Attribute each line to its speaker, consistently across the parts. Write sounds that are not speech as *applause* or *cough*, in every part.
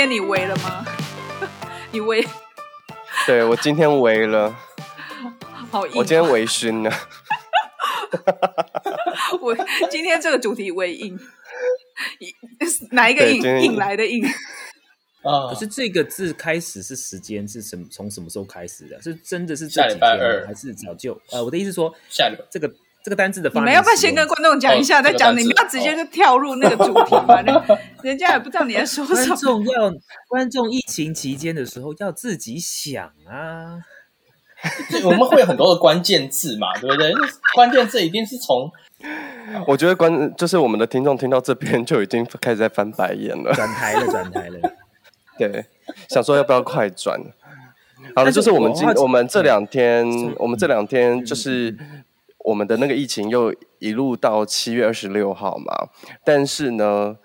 Speaker 1: 天你围了吗？*laughs* 你围？
Speaker 2: 对，我今天围了，
Speaker 1: 好硬，
Speaker 2: 我今天微醺了。*laughs*
Speaker 1: 我今天这个主题微硬，哪一个硬？硬来的硬。
Speaker 3: 啊！可是这个字开始是时间是什么？从什么时候开始的？是真的是这几天，还是早就？呃，我的意思是说，
Speaker 4: 下礼拜
Speaker 3: 这个这个单字的发音，
Speaker 1: 你们要不要先跟观众讲一下，再讲？你们要直接就跳入那个主题吗？那人家也不知道你在说什么。
Speaker 3: 观众要观众疫情期间的时候要自己想啊。*laughs*
Speaker 4: 我们会有很多的关键字嘛，对不对？关键字一定是从 *laughs*……
Speaker 2: 我觉得关就是我们的听众听到这边就已经开始在翻白眼了，
Speaker 3: 转台了，转台了。
Speaker 2: 对，想说要不要快转？好了，就是我们今我们这两天，我们这两天就是我们的那个疫情又一路到七月二十六号嘛，但是呢，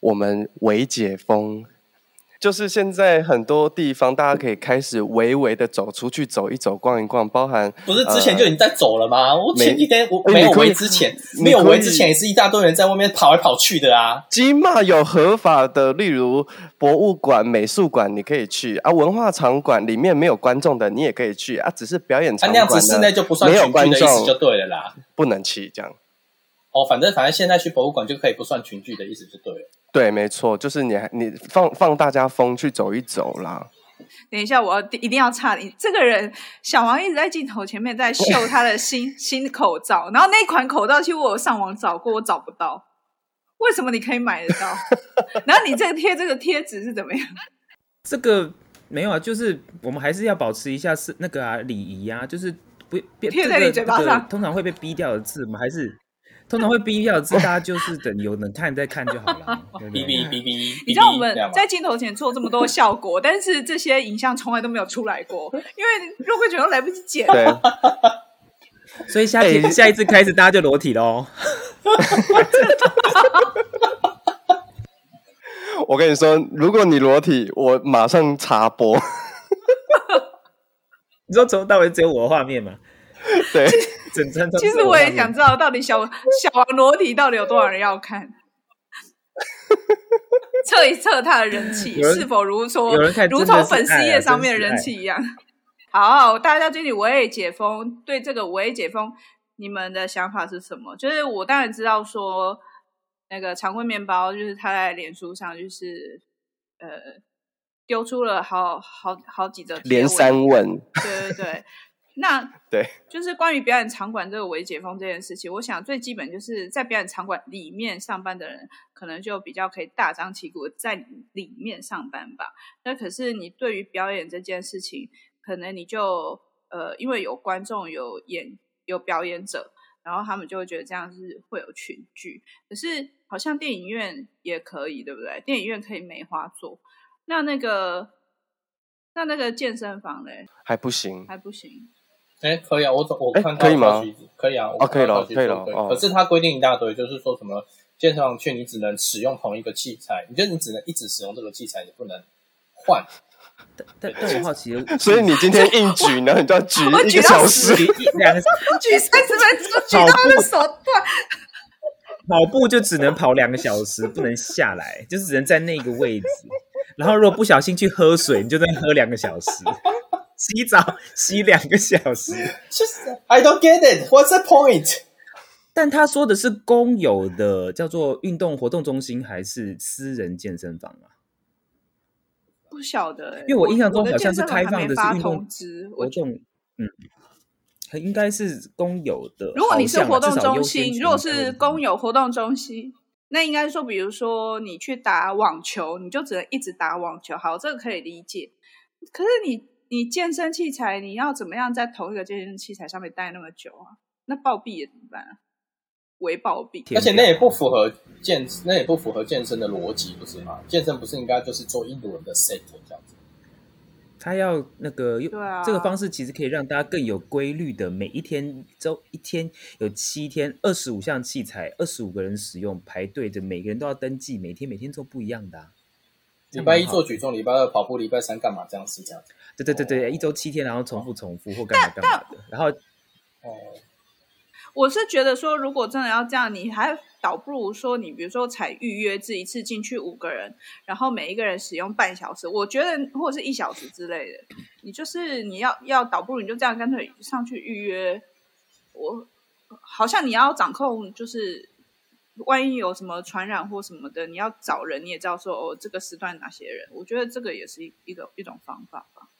Speaker 2: 我们微解封。就是现在很多地方，大家可以开始微微的走出去走一走、逛一逛，包含
Speaker 4: 不是之前就已经在走了吗？呃、我前几天我没有围之前，没有围之前也是一大堆人在外面跑来跑去的啊。
Speaker 2: 起码有合法的，例如博物馆、美术馆，你可以去啊。文化场馆里面没有观众的，你也可以去啊。只是表演场馆、啊、那样子室内就不算群聚的意思就对了啦，不能去这样。
Speaker 4: 哦，反正反正现在去博物馆就可以不算群聚的意思就对了。
Speaker 2: 对，没错，就是你你放放大家风去走一走啦。
Speaker 1: 等一下，我要一定要插你。这个人小王一直在镜头前面在秀他的新 *laughs* 新口罩，然后那款口罩其实我有上网找过，我找不到。为什么你可以买得到？*laughs* 然后你这个贴这个贴纸是怎么样？*laughs*
Speaker 3: 这个没有啊，就是我们还是要保持一下是那个啊礼仪啊，就是不
Speaker 1: 别贴在你嘴巴上，
Speaker 3: 这个、通常会被逼掉的字，我们还是。通常会逼掉字，大家就是等有人看再看就好了。哔
Speaker 4: 哔哔哔，
Speaker 1: 你知道我们在镜头前做这么多效果，但是这些影像从来都没有出来过，*laughs* 因为肉桂卷都来不及剪。
Speaker 2: 对，*laughs*
Speaker 3: 所以下一下一次开始大家就裸体喽。*laughs*
Speaker 2: 我跟你说，如果你裸体，我马上插播。
Speaker 3: 你说从头到尾只有我的画面吗？
Speaker 2: 对。
Speaker 1: 其实我也想知道，到底小小王裸体到底有多少人要看？*laughs* 测一测他的人气是否如说，如同粉丝页上面的人气一样。好，大家对于微解封，对这个微解封，你们的想法是什么？就是我当然知道说，那个常棍面包就是他在脸书上就是呃丢出了好好好几个
Speaker 2: 连三问，
Speaker 1: 对对对。*laughs* 那 *laughs*
Speaker 2: 对，就是
Speaker 1: 关于表演场馆这个微解封这件事情，我想最基本就是在表演场馆里面上班的人，可能就比较可以大张旗鼓在里面上班吧。那可是你对于表演这件事情，可能你就呃，因为有观众、有演、有表演者，然后他们就会觉得这样是会有群聚。可是好像电影院也可以，对不对？电影院可以梅花座，那那个那那个健身房嘞，
Speaker 2: 还不行，
Speaker 1: 还不行。
Speaker 4: 哎，可以啊，我我看到可以吗？可以啊，
Speaker 2: 啊，可以了，可以了。
Speaker 4: 可是他规定一大堆，就是说什么健身房去你只能使用同一个器材，你觉得你只能一直使用这个器材，你不能换。
Speaker 3: 但但但我好奇，*laughs*
Speaker 2: 所以你今天硬举呢，你就要举一个小时，
Speaker 1: 两个举三十分钟，举到他的手断。
Speaker 3: 跑步就只能跑两个小时，不能下来，就是只能在那个位置。然后如果不小心去喝水，你就在喝两个小时。洗澡洗两个小时，
Speaker 4: 就是 I don't get it. What's the point？
Speaker 3: 但他说的是公有的叫做运动活动中心还是私人健身房啊？
Speaker 1: 不晓得、欸，
Speaker 3: 因为我印象中好像是开放的是运动
Speaker 1: 活动，
Speaker 3: 嗯，应该是公有的。
Speaker 1: 如果你是活动中心，如果是公有活动中心，那应该说，比如说你去打网球，你就只能一直打网球。好，这个可以理解。可是你。你健身器材，你要怎么样在同一个健身器材上面待那么久啊？那暴毙也怎么办啊？微暴毙，
Speaker 4: 而且那也不符合健，那也不符合健身的逻辑，不是吗？健身不是应该就是做一轮的 set 这样子？
Speaker 3: 他要那个用、
Speaker 1: 啊、
Speaker 3: 这个方式，其实可以让大家更有规律的，每一天周一天有七天，二十五项器材，二十五个人使用，排队的，每个人都要登记，每天每天做不一样的、啊。
Speaker 4: 礼拜一做举重，礼拜二跑步，礼拜三干嘛？这样是这样子。
Speaker 3: 对对对对，一周七天，然后重复重复或干嘛干嘛的。然后，
Speaker 4: 哦，
Speaker 1: 我是觉得说，如果真的要这样，你还倒不如说你比如说采预约制，一次进去五个人，然后每一个人使用半小时，我觉得或者是一小时之类的，你就是你要要倒不如你就这样干脆上去预约。我好像你要掌控，就是万一有什么传染或什么的，你要找人，你也知道说哦，这个时段哪些人，我觉得这个也是一一个一种方法吧。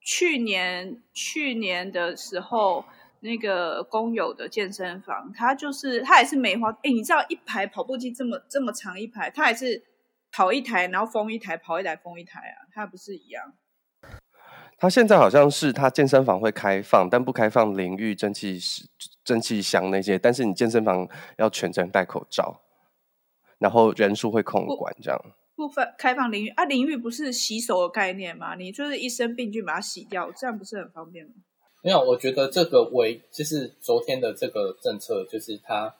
Speaker 1: 去年去年的时候，那个工友的健身房，他就是他也是梅花。哎，你知道一排跑步机这么这么长一排，他还是跑一台，然后封一台，跑一台封一台啊，他不是一样？
Speaker 2: 它现在好像是它健身房会开放，但不开放淋浴、蒸汽室、蒸汽箱那些。但是你健身房要全程戴口罩，然后人数会控管这样。
Speaker 1: 部分开放淋浴啊，淋浴不是洗手的概念吗？你就是一生病菌把它洗掉，这样不是很方便吗？
Speaker 4: 没有，我觉得这个为就是昨天的这个政策，就是它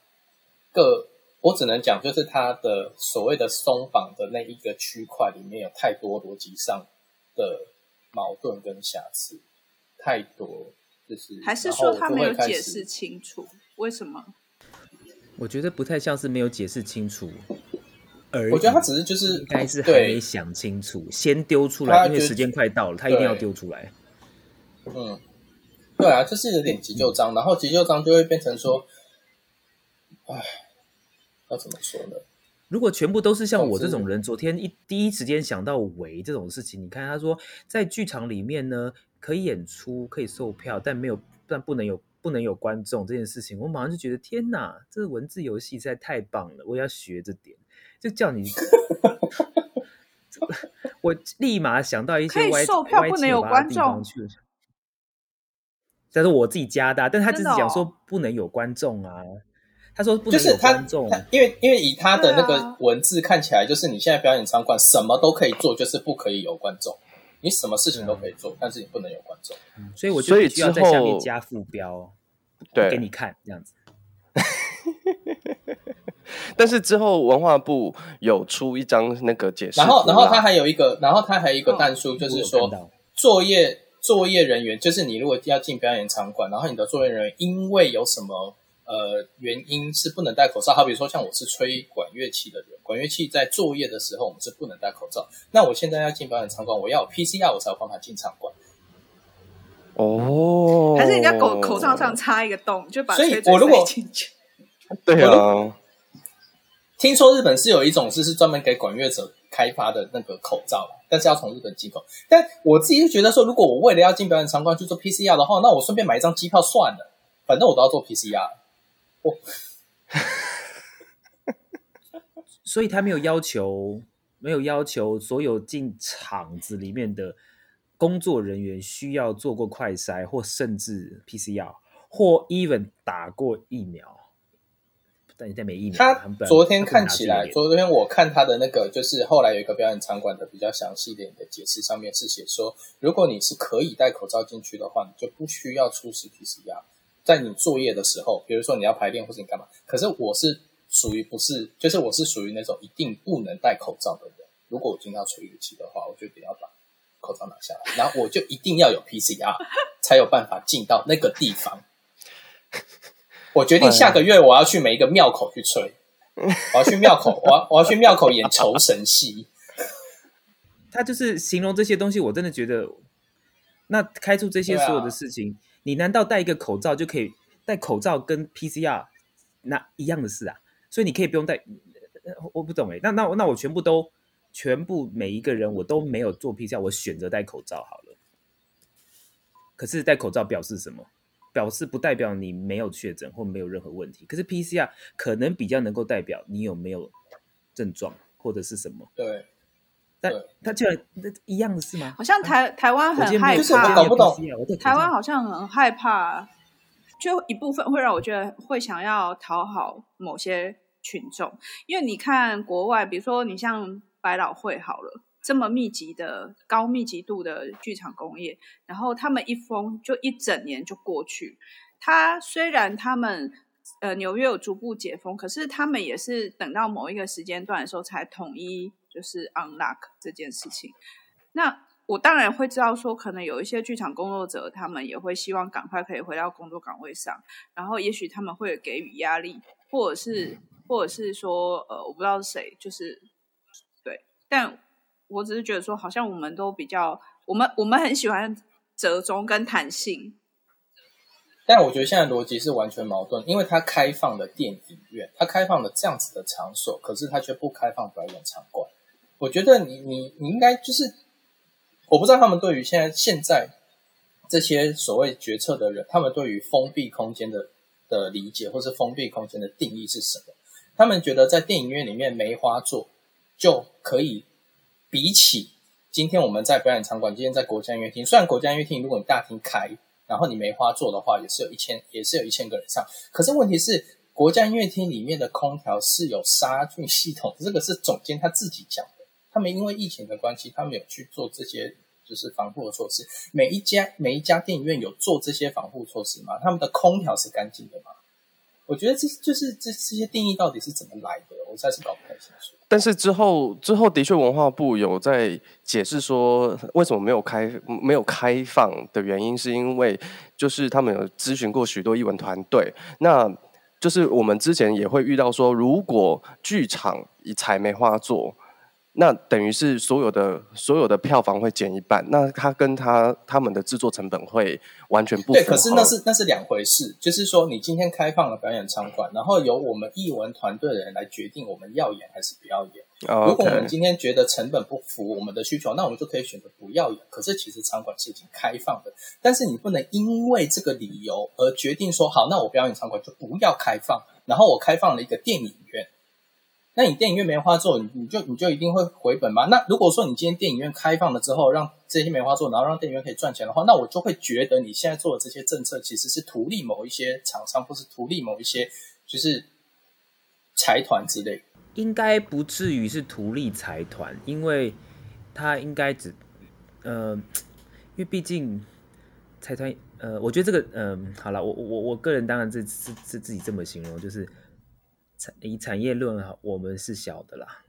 Speaker 4: 各我只能讲，就是它的所谓的松绑的那一个区块里面有太多逻辑上的矛盾跟瑕疵，太多，就是
Speaker 1: 还是说他没有解释清楚为什么？
Speaker 3: 我觉得不太像是没有解释清楚。
Speaker 4: 我觉得他只是就是
Speaker 3: 应该是还没想清楚，先丢出来，因为时间快到了，他一定要丢出来。
Speaker 4: 嗯，对啊，就是有点急救章，然后急救章就会变成说，哎，要怎么说呢？
Speaker 3: 如果全部都是像我这种人，昨天一第一时间想到围这种事情，你看他说在剧场里面呢，可以演出，可以售票，但没有，但不能有不能有观众这件事情，我马上就觉得天哪，这个文字游戏实在太棒了，我要学这点。就叫你，*laughs* 我立马想到一些歪
Speaker 1: 售票不能有观众
Speaker 3: 去，但是我自己加的，但他只是讲说不能有观众啊。他说不能有观众，
Speaker 4: 因为因为以他的那个文字看起来，就是你现在表演场馆什么都可以做，就是不可以有观众。你什么事情都可以做，但是你不能有观众。
Speaker 3: 所以我就必须要在下面加副标，对，给你看这样子。*laughs*
Speaker 2: 但是之后文化部有出一张那个解释，
Speaker 4: 然后然后他还有一个，然后他还有一个但书，就是说作业作业人员，就是你如果要进表演场馆，然后你的作业人员因为有什么呃原因是不能戴口罩，好比如说像我是吹管乐器的人，管乐器在作业的时候我们是不能戴口罩，那我现在要进表演场馆，我要有 PCR 我才有办法进场馆。
Speaker 2: 哦，
Speaker 1: 还是人家口口罩上插一个洞，就把
Speaker 4: 所以我如果
Speaker 1: 进去。
Speaker 2: 对啊。
Speaker 4: 听说日本是有一种是是专门给管乐者开发的那个口罩，但是要从日本进口。但我自己就觉得说，如果我为了要进表演场馆去做 PCR 的话，那我顺便买一张机票算了，反正我都要做 PCR。哦，*laughs*
Speaker 3: 所以他没有要求，没有要求所有进厂子里面的工作人员需要做过快筛，或甚至 PCR，或 even 打过疫苗。
Speaker 4: 他昨天看起来，昨天我看他的那个，就是后来有一个表演场馆的比较详细一点的解释，上面是写说，如果你是可以戴口罩进去的话，你就不需要出示 PCR。在你作业的时候，比如说你要排练或者你干嘛，可是我是属于不是，就是我是属于那种一定不能戴口罩的人。如果我今天要吹乐器的话，我就得要把口罩拿下来，然后我就一定要有 PCR *laughs* 才有办法进到那个地方。*laughs* 我决定下个月我要去每一个庙口去吹，我要去庙口，*laughs* 我要我要去庙口演酬神戏。
Speaker 3: 他就是形容这些东西，我真的觉得，那开出这些所有的事情，啊、你难道戴一个口罩就可以？戴口罩跟 PCR 那一样的事啊？所以你可以不用戴，我不懂哎。那那那我全部都全部每一个人我都没有做 PCR，我选择戴口罩好了。可是戴口罩表示什么？表示不代表你没有确诊或没有任何问题，可是 PCR 可能比较能够代表你有没有症状或者是什么。
Speaker 4: 对，
Speaker 3: 但他居然一样的是吗？
Speaker 1: 好像台台湾很害怕，台湾好像很害怕，就一部分会让我觉得会想要讨好某些群众，因为你看国外，比如说你像百老汇好了。这么密集的高密集度的剧场工业，然后他们一封就一整年就过去。他虽然他们呃纽约有逐步解封，可是他们也是等到某一个时间段的时候才统一就是 unlock 这件事情。那我当然会知道说，可能有一些剧场工作者，他们也会希望赶快可以回到工作岗位上，然后也许他们会给予压力。或者是或者是说呃，我不知道是谁，就是对，但我只是觉得说，好像我们都比较，我们我们很喜欢折中跟弹性。
Speaker 4: 但我觉得现在逻辑是完全矛盾，因为它开放了电影院，它开放了这样子的场所，可是它却不开放表演场馆。我觉得你你你应该就是，我不知道他们对于现在现在这些所谓决策的人，他们对于封闭空间的的理解，或是封闭空间的定义是什么？他们觉得在电影院里面梅花座就可以比起今天我们在表演场馆，今天在国家音乐厅，虽然国家音乐厅如果你大厅开。然后你梅花座的话，也是有一千，也是有一千个人上。可是问题是，国家音乐厅里面的空调是有杀菌系统，这个是总监他自己讲的。他们因为疫情的关系，他们有去做这些就是防护的措施。每一家每一家电影院有做这些防护措施吗？他们的空调是干净的吗？我觉得这就是这这些定义到底是怎么来的，我实在是搞不太清楚。
Speaker 2: 但是之后之后的确，文化部有在解释说，为什么没有开没有开放的原因，是因为就是他们有咨询过许多艺文团队，那就是我们之前也会遇到说，如果剧场以采梅花座。那等于是所有的所有的票房会减一半，那他跟他他们的制作成本会完全不。
Speaker 4: 对，可是那是那是两回事。就是说，你今天开放了表演场馆，然后由我们艺文团队的人来决定我们要演还是不要演。
Speaker 2: Oh, okay.
Speaker 4: 如果我们今天觉得成本不符我们的需求，那我们就可以选择不要演。可是其实场馆是已经开放的，但是你不能因为这个理由而决定说，好，那我表演场馆就不要开放，然后我开放了一个电影院。那你电影院梅花座，你你就你就一定会回本吗？那如果说你今天电影院开放了之后，让这些梅花座，然后让电影院可以赚钱的话，那我就会觉得你现在做的这些政策其实是图利某一些厂商，或是图利某一些就是财团之类。
Speaker 3: 应该不至于是图利财团，因为他应该只呃，因为毕竟财团呃，我觉得这个嗯、呃，好了，我我我个人当然是是是自己这么形容，就是。以产业论，我们是小的啦。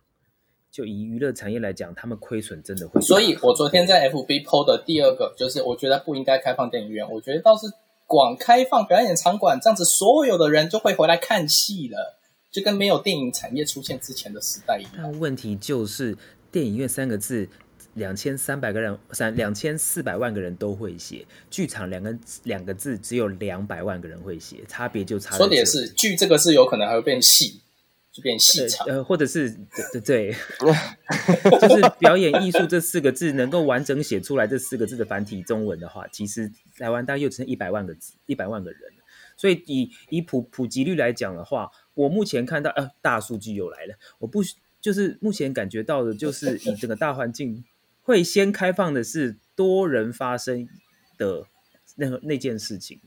Speaker 3: 就以娱乐产业来讲，他们亏损真的会。
Speaker 4: 所以我昨天在 FB PO 的第二个，就是我觉得不应该开放电影院。我觉得倒是广开放表演场馆，这样子所有的人就会回来看戏了，就跟没有电影产业出现之前的时代一样。
Speaker 3: 但问题就是电影院三个字。两千三百个人，三两千四百万个人都会写。剧场两个两个字，只有两百万个人会写，差别就差在这里。
Speaker 4: 说的也是，剧这个字有可能还会变戏，就变戏场。
Speaker 3: 呃，或者是对对对，就是表演艺术这四个字能够完整写出来这四个字的繁体中文的话，其实台湾大概又只剩一百万个字，一百万个人。所以以以普普及率来讲的话，我目前看到呃大数据又来了，我不就是目前感觉到的就是以整个大环境。会先开放的是多人发生的那那件事情。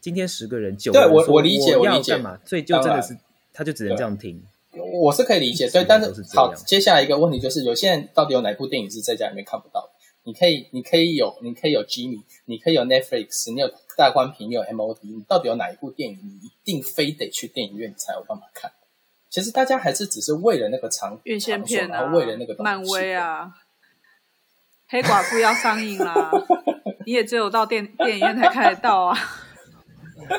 Speaker 3: 今天十个人九
Speaker 4: 对我我理解我理解
Speaker 3: 嘛，所以就真的是他就只能这样听。
Speaker 4: 我是可以理解，对，但是好，接下来一个问题就是，有些人到底有哪部电影是在家里面看不到？你可以，你可以有，你可以有 Jimmy，你可以有 Netflix，你有大观屏，你有 MOD，你到底有哪一部电影你一定非得去电影院才有办法看？其实大家还是只是为了那个长
Speaker 1: 院线片啊，
Speaker 4: 为了那个
Speaker 1: 漫威啊。黑寡妇要上映啦，*laughs* 你也只有到电电影院才看得到啊。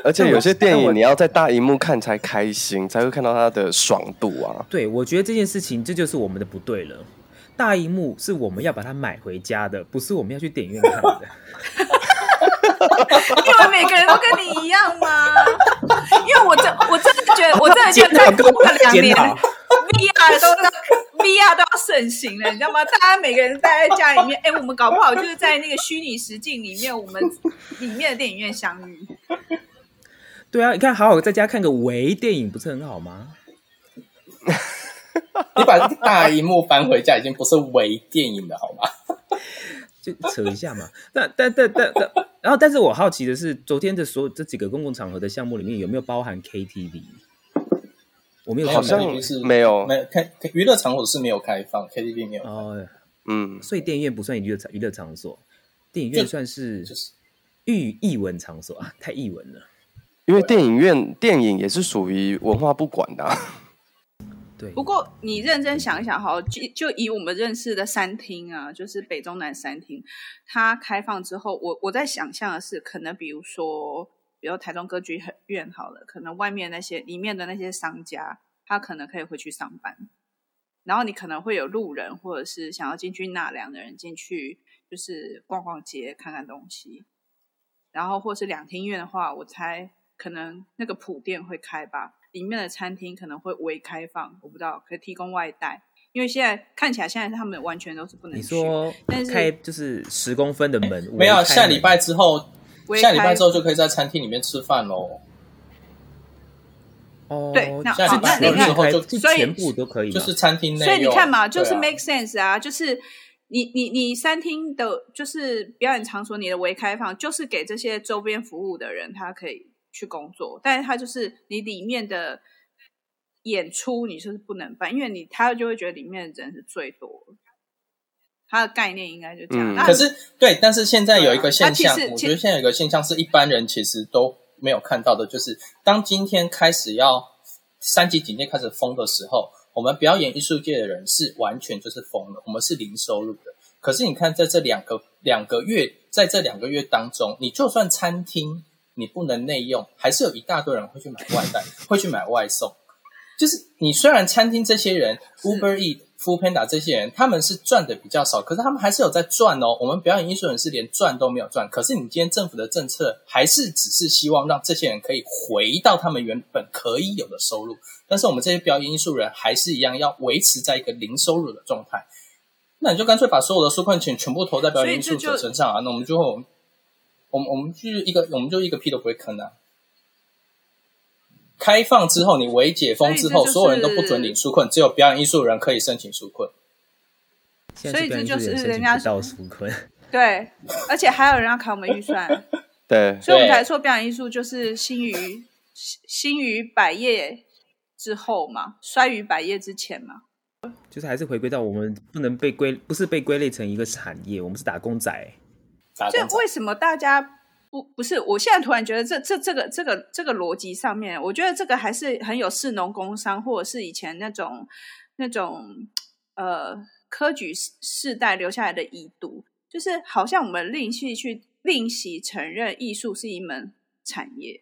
Speaker 2: 而且有些 *laughs* 电影你要在大荧幕看才开心，才会看到它的爽度啊。
Speaker 3: 对，我觉得这件事情这就是我们的不对了。大荧幕是我们要把它买回家的，不是我们要去电影院看的。*laughs*
Speaker 1: 因为每个人都跟你一样吗？因为我真我真的觉得，我真的觉得再过两年，VR 都那个 VR 都要盛行了，*laughs* 你知道吗？大家每个人待在家里面，*laughs* 哎，我们搞不好就是在那个虚拟实境里面，我们里面的电影院相遇。
Speaker 3: 对啊，你看，好好在家看个微电影，不是很好吗？*laughs*
Speaker 4: 你把大荧幕搬回家，已经不是微电影了，好吗？
Speaker 3: 就扯一下嘛。但但但但但，然后，但是我好奇的是，昨天的所有这几个公共场合的项目里面，有没有包含 KTV？我没有，
Speaker 2: 好像是没有，
Speaker 4: 没有开娱乐场所是没有开放，KTV 没有。
Speaker 3: 哦，
Speaker 2: 嗯，
Speaker 3: 所以电影院不算娱乐场娱乐场所，电影院算是就是艺艺文场所啊，太艺文了。
Speaker 2: 因为电影院电影也是属于文化不管的啊。*laughs*
Speaker 3: 对，
Speaker 1: 不过你认真想一想，好，就就以我们认识的三厅啊，就是北中南三厅，它开放之后，我我在想象的是，可能比如说比如台中歌剧院好了，可能外面那些里面的那些商家，他可能可以回去上班，然后你可能会有路人或者是想要进去纳凉的人进去，就是逛逛街看看东西，然后或是两厅院的话，我猜可能那个普店会开吧，里面的餐厅可能会微开放，我不知道可以提供外带。因为现在看起来，现在他们完全都是不能。
Speaker 3: 你说，但是开就是十公分的门，
Speaker 4: 没有。下礼拜之后，下礼拜之后就可以在餐厅里面吃饭喽。
Speaker 3: 哦，
Speaker 1: 对，那
Speaker 4: 下礼拜之后就
Speaker 3: 全部都可以，
Speaker 4: 就是餐厅内。
Speaker 1: 所以你看嘛，就是 make sense 啊，就是你你你餐厅的，就是表演场所，你的微开放，就是给这些周边服务的人，他可以去工作，但是他就是你里面的。演出你就是不能办，因为你他就会觉得里面的人是最多，他的概念应该就这样。
Speaker 4: 嗯、可是对，但是现在有一个现象，我觉得现在有一个现象是一般人其实都没有看到的，就是当今天开始要三级警戒开始封的时候，我们表演艺术界的人是完全就是封了，我们是零收入的。可是你看，在这两个两个月，在这两个月当中，你就算餐厅你不能内用，还是有一大堆人会去买外带，会去买外送。就是你虽然餐厅这些人，Uber Eat、Foodpanda 这些人，他们是赚的比较少，可是他们还是有在赚哦。我们表演艺术人是连赚都没有赚，可是你今天政府的政策还是只是希望让这些人可以回到他们原本可以有的收入，但是我们这些表演艺术人还是一样要维持在一个零收入的状态。那你就干脆把所有的纾困钱全部投在表演艺术者身上啊！那我们就我们我们就一个我们就一个屁都不会坑啊！开放之后，你微解封之后，所，就是、所有人都不准领纾困，只有表演艺术人可以申请纾困。
Speaker 1: 所以这就是人家
Speaker 3: 到纾困。
Speaker 1: 对，而且还有人要砍我们预算。*laughs*
Speaker 2: 对，
Speaker 1: 所以我们才说表演艺术就是兴于兴于百业之后嘛，衰于百业之前嘛。
Speaker 3: 就是还是回归到我们不能被归，不是被归类成一个产业，我们是打工仔。
Speaker 1: 打工仔。就为什么大家？不不是，我现在突然觉得这这这个这个这个逻辑上面，我觉得这个还是很有士农工商，或者是以前那种那种呃科举世世代留下来的遗毒，就是好像我们吝去去吝惜承认艺术是一门产业，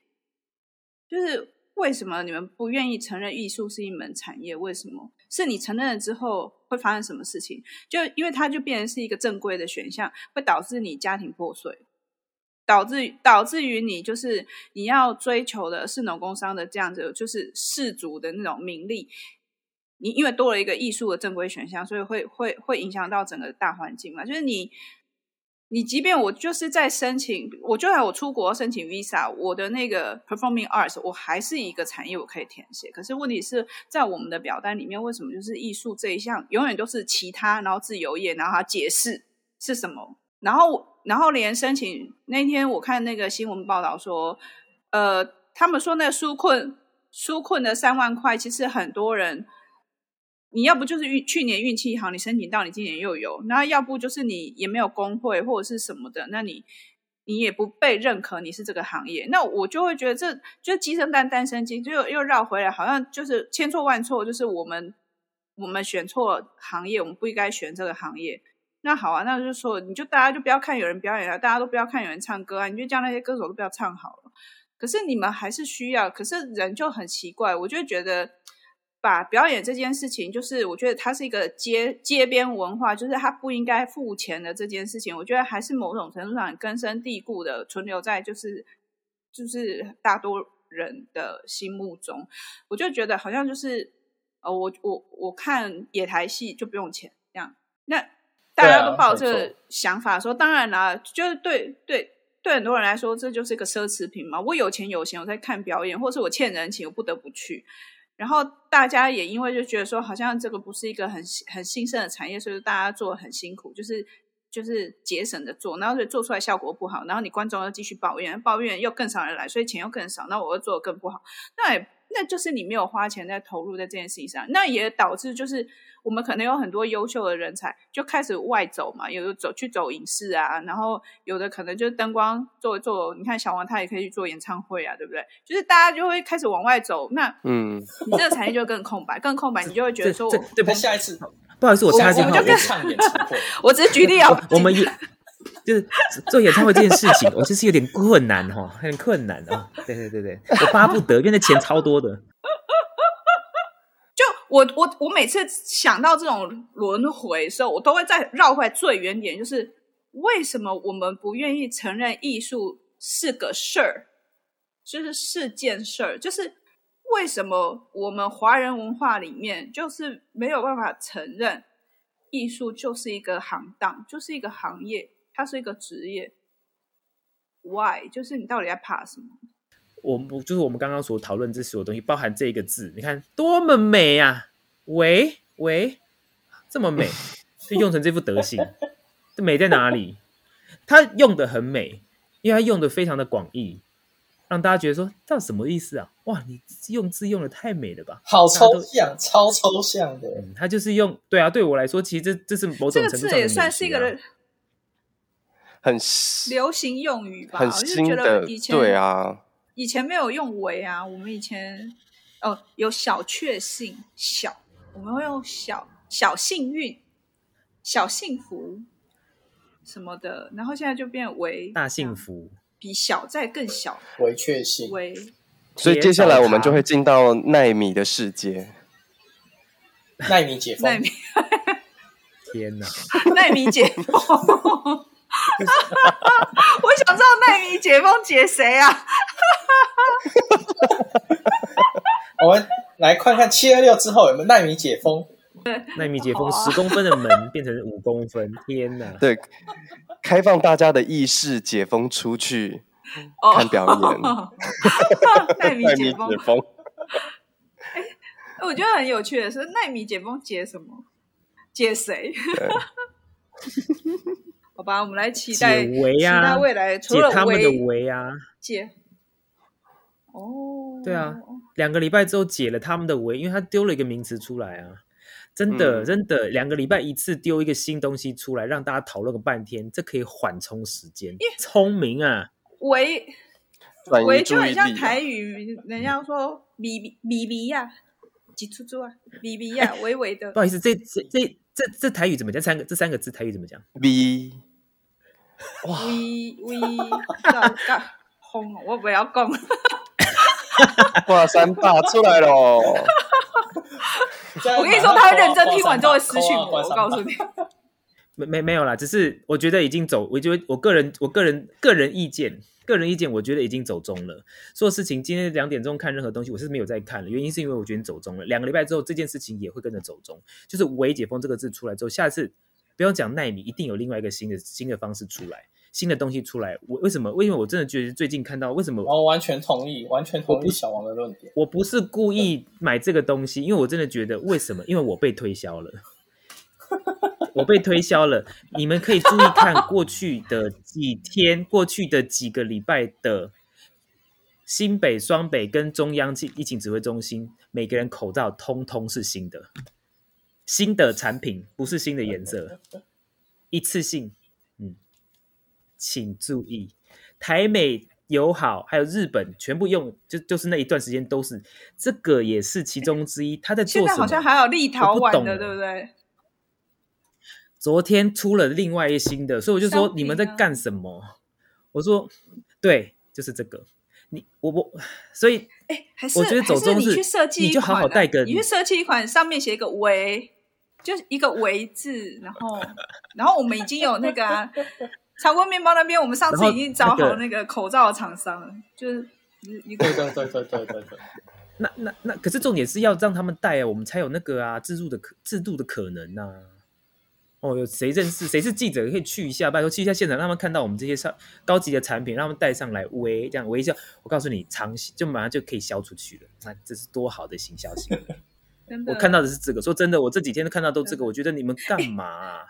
Speaker 1: 就是为什么你们不愿意承认艺术是一门产业？为什么？是你承认了之后会发生什么事情？就因为它就变成是一个正规的选项，会导致你家庭破碎。导致导致于你就是你要追求的是农工商的这样子，就是世俗的那种名利。你因为多了一个艺术的正规选项，所以会会会影响到整个大环境嘛。就是你你即便我就是在申请，我就算我出国申请 visa，我的那个 performing arts 我还是一个产业，我可以填写。可是问题是在我们的表单里面，为什么就是艺术这一项永远都是其他，然后自由业，然后他解释是什么，然后。然后连申请那天，我看那个新闻报道说，呃，他们说那纾困纾困的三万块，其实很多人，你要不就是运去年运气好，你申请到，你今年又有；那要不就是你也没有工会或者是什么的，那你你也不被认可，你是这个行业，那我就会觉得这就鸡生蛋，蛋生鸡，就又绕回来，好像就是千错万错，就是我们我们选错行业，我们不应该选这个行业。那好啊，那就说，你就大家就不要看有人表演啊，大家都不要看有人唱歌啊，你就叫那些歌手都不要唱好了。可是你们还是需要，可是人就很奇怪，我就觉得把表演这件事情，就是我觉得它是一个街街边文化，就是它不应该付钱的这件事情，我觉得还是某种程度上根深蒂固的存留在就是就是大多人的心目中。我就觉得好像就是呃，我我我看野台戏就不用钱这样，那。大家都抱这个想法说，当然啦，就是对对对很多人来说，这就是一个奢侈品嘛。我有钱有闲，我在看表演，或是我欠人情，我不得不去。然后大家也因为就觉得说，好像这个不是一个很很兴盛的产业，所以大家做很辛苦，就是就是节省的做，然后就做出来效果不好，然后你观众又继续抱怨，抱怨又更少人来，所以钱又更少，那我又做的更不好，那也那就是你没有花钱在投入在这件事情上，那也导致就是。我们可能有很多优秀的人才，就开始外走嘛，有的走去走影视啊，然后有的可能就是灯光做做，你看小王他也可以去做演唱会啊，对不对？就是大家就会开始往外走，那嗯，你这个产业就更空白，更空白，你就会觉得说我，
Speaker 3: 对，
Speaker 4: 不下一次，
Speaker 3: 不好意思，我插一句话，
Speaker 4: 我就唱演唱会，*laughs*
Speaker 1: 我只是举例啊，
Speaker 3: 我们也就是做演唱会这件事情，我就是有点困难哈，很困难哦。对对对对，我巴不得，因为那钱超多的。
Speaker 1: 就我我我每次想到这种轮回的时候，我都会再绕回来最原点，就是为什么我们不愿意承认艺术是个事儿，就是是件事儿，就是为什么我们华人文化里面就是没有办法承认艺术就是一个行当，就是一个行业。它是一个职业，Why？就是你到底在怕什么？
Speaker 3: 我们就是我们刚刚所讨论这所有东西，包含这个字，你看多么美啊！喂喂，这么美，就用成这副德行，这美在哪里？它用的很美，因为它用的非常的广义，让大家觉得说，这什么意思啊？哇，你用字用的太美了吧？
Speaker 4: 好抽象，超抽象的。
Speaker 3: 嗯，他就是用，对啊，对我来说，其实这这是某种程度上的、啊、这个字也算是一个人。
Speaker 2: 很
Speaker 1: 流行用语吧，
Speaker 2: 很觉得以前对啊，
Speaker 1: 以前没有用“为”啊，我们以前哦有小确幸，小我们会用小小幸运、小幸福什么的，然后现在就变为
Speaker 3: 大幸福，
Speaker 1: 比小再更小，
Speaker 4: 为确幸，
Speaker 1: 为。
Speaker 2: 所以接下来我们就会进到奈米的世界，*laughs*
Speaker 4: 奈米解封，
Speaker 3: 天哪，
Speaker 1: 奈米解封。*laughs* 我想知道奈米解封解谁啊？*laughs*
Speaker 4: 我们来看看七二六之后有没有奈米解封。
Speaker 3: 奈米解封，十公分的门变成五公分，天哪！
Speaker 2: 对，开放大家的意识，解封出去看表演。*laughs*
Speaker 1: 奈米解封。哎，我觉得很有趣的是，奈米解封解什么？解谁？好吧，我们来期待，
Speaker 3: 解围啊、期待
Speaker 1: 未来除了
Speaker 3: 解他们的围啊，
Speaker 1: 解。哦，
Speaker 3: 对啊，两个礼拜之后解了他们的围，因为他丢了一个名词出来啊，真的、嗯、真的，两个礼拜一次丢一个新东西出来，让大家讨论个半天，这可以缓冲时间，聪明啊，
Speaker 1: 围围就很像台语，人家说咪咪咪咪呀，几出出啊，咪咪呀，微微的，
Speaker 3: 不好意思，这这这这这台语怎么讲？三个这三个字台语怎么讲？
Speaker 2: 咪。
Speaker 1: 哇！微微嘎嘎轰！我不要讲。
Speaker 2: 哇！三大出来了！*laughs* 我
Speaker 1: 跟你说，他认真听完之后会私讯我。我告诉你，*laughs*
Speaker 3: 没没没有啦，只是我觉得已经走。我觉得我个人，我个人个人意见，个人意见，我觉得已经走中了。所有事情，今天两点钟看任何东西，我是没有在看了。原因是因为我觉得走中了。两个礼拜之后，这件事情也会跟着走中。就是“微解封”这个字出来之后，下次。不用讲奈米，一定有另外一个新的新的方式出来，新的东西出来。我为什么？为什么我真的觉得最近看到为什么？
Speaker 4: 我完全同意，完全同意小王的论点。
Speaker 3: 我不是故意买这个东西，因为我真的觉得为什么？因为我被推销了，我被推销了。你们可以注意看过去的几天，过去的几个礼拜的新北、双北跟中央疫情指挥中心，每个人口罩通通是新的。新的产品不是新的颜色，*laughs* 一次性。嗯，请注意，台美友好还有日本全部用，就就是那一段时间都是这个，也是其中之一。*laughs* 他在做什么？现在
Speaker 1: 好像还有立陶宛的，对不对？
Speaker 3: 昨天出了另外一新的，所以我就说你们在干什么？我说对，就是这个。你我我，所以
Speaker 1: 哎，还是
Speaker 3: 我觉得走中是
Speaker 1: 你去设计，
Speaker 3: 你就好好带个，
Speaker 1: 你去设计一款上面写一个“微”。就是一个“围”字，然后，*laughs* 然后我们已经有那个啊，超过面包那边，我们上次已经找好那个口罩的厂商了，就是一个。对对对对对对对。
Speaker 3: 那那那，可是重点是要让他们戴啊，我们才有那个啊，制度的可制度的可能呐、啊。哦，有谁认识？谁是记者可以去一下？拜托去一下现场，让他们看到我们这些上高级的产品，让他们带上来围这样围一下。我告诉你，长就马上就可以销出去了。那这是多好的行销行为！我看到的是这个，说真的，我这几天都看到都这个，我觉得你们干嘛、啊？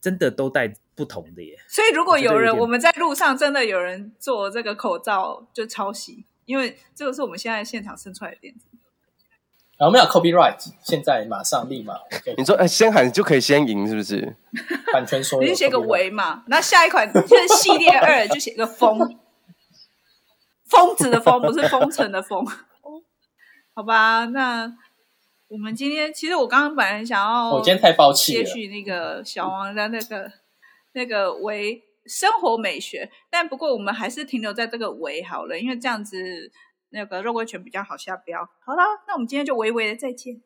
Speaker 3: 真的都戴不同的耶。
Speaker 1: 所以如果有人我，我们在路上真的有人做这个口罩，就抄袭，因为这个是我们现在现场生出来的点子。
Speaker 4: 然后我们有 copyright，现在马上立马。
Speaker 2: 你说，哎，先喊就可以先赢，是不是？
Speaker 4: 版权说，
Speaker 1: 你就写个“围”嘛，那下一款就是系列二，就写个“疯”，疯子的“疯”不是封城的“封”。好吧，那。我们今天其实我刚刚本来想要，
Speaker 4: 我今天太爆气了。
Speaker 1: 接续那个小王的那个那个为生活美学。但不过我们还是停留在这个为好了，因为这样子那个肉桂犬比较好下标。好了，那我们今天就微微的再见。